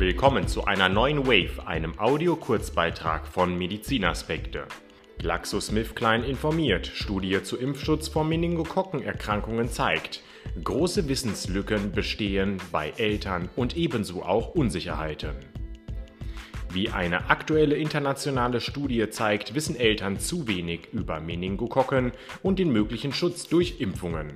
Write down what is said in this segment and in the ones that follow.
Willkommen zu einer neuen Wave, einem Audio-Kurzbeitrag von Medizinaspekte. GlaxoSmithKline informiert, Studie zu Impfschutz vor Meningokokkenerkrankungen zeigt, große Wissenslücken bestehen bei Eltern und ebenso auch Unsicherheiten. Wie eine aktuelle internationale Studie zeigt, wissen Eltern zu wenig über Meningokokken und den möglichen Schutz durch Impfungen.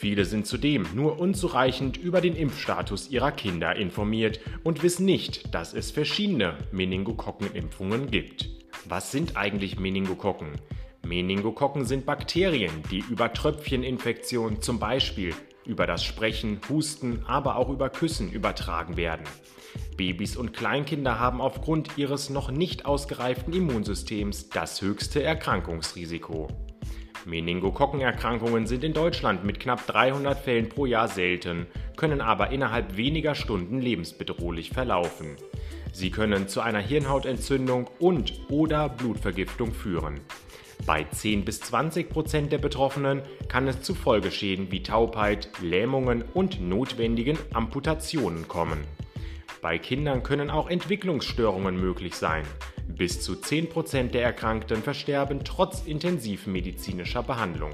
Viele sind zudem nur unzureichend über den Impfstatus ihrer Kinder informiert und wissen nicht, dass es verschiedene Meningokokken-Impfungen gibt. Was sind eigentlich Meningokokken? Meningokokken sind Bakterien, die über Tröpfcheninfektionen zum Beispiel über das Sprechen, Husten, aber auch über Küssen übertragen werden. Babys und Kleinkinder haben aufgrund ihres noch nicht ausgereiften Immunsystems das höchste Erkrankungsrisiko. Meningokokkenerkrankungen sind in Deutschland mit knapp 300 Fällen pro Jahr selten, können aber innerhalb weniger Stunden lebensbedrohlich verlaufen. Sie können zu einer Hirnhautentzündung und/oder Blutvergiftung führen. Bei 10 bis 20 Prozent der Betroffenen kann es zu Folgeschäden wie Taubheit, Lähmungen und notwendigen Amputationen kommen. Bei Kindern können auch Entwicklungsstörungen möglich sein. Bis zu 10% der Erkrankten versterben trotz intensivmedizinischer Behandlung.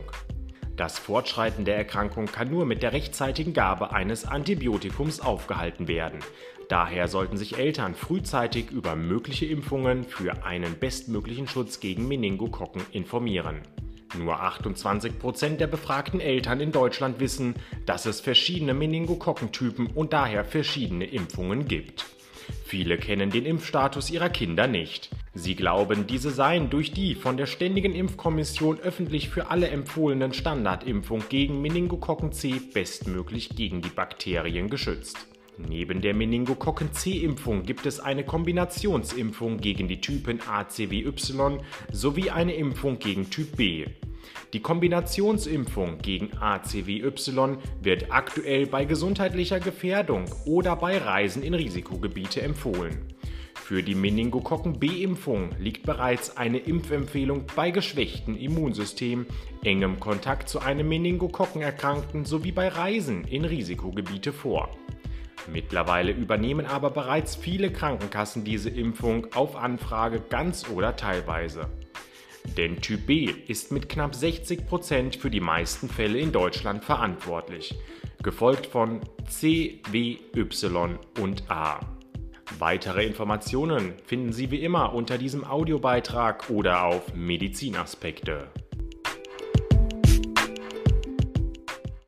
Das Fortschreiten der Erkrankung kann nur mit der rechtzeitigen Gabe eines Antibiotikums aufgehalten werden. Daher sollten sich Eltern frühzeitig über mögliche Impfungen für einen bestmöglichen Schutz gegen Meningokokken informieren. Nur 28% der befragten Eltern in Deutschland wissen, dass es verschiedene Meningokokkentypen und daher verschiedene Impfungen gibt. Viele kennen den Impfstatus ihrer Kinder nicht. Sie glauben, diese seien durch die von der Ständigen Impfkommission öffentlich für alle empfohlenen Standardimpfung gegen Meningokokken C bestmöglich gegen die Bakterien geschützt. Neben der Meningokokken C-Impfung gibt es eine Kombinationsimpfung gegen die Typen ACWY sowie eine Impfung gegen Typ B. Die Kombinationsimpfung gegen ACWY wird aktuell bei gesundheitlicher Gefährdung oder bei Reisen in Risikogebiete empfohlen. Für die Meningokokken B-Impfung liegt bereits eine Impfempfehlung bei geschwächtem Immunsystem, engem Kontakt zu einem Meningokokkenerkrankten sowie bei Reisen in Risikogebiete vor. Mittlerweile übernehmen aber bereits viele Krankenkassen diese Impfung auf Anfrage ganz oder teilweise. Denn Typ B ist mit knapp 60 Prozent für die meisten Fälle in Deutschland verantwortlich, gefolgt von C, W, Y und A. Weitere Informationen finden Sie wie immer unter diesem Audiobeitrag oder auf Medizinaspekte.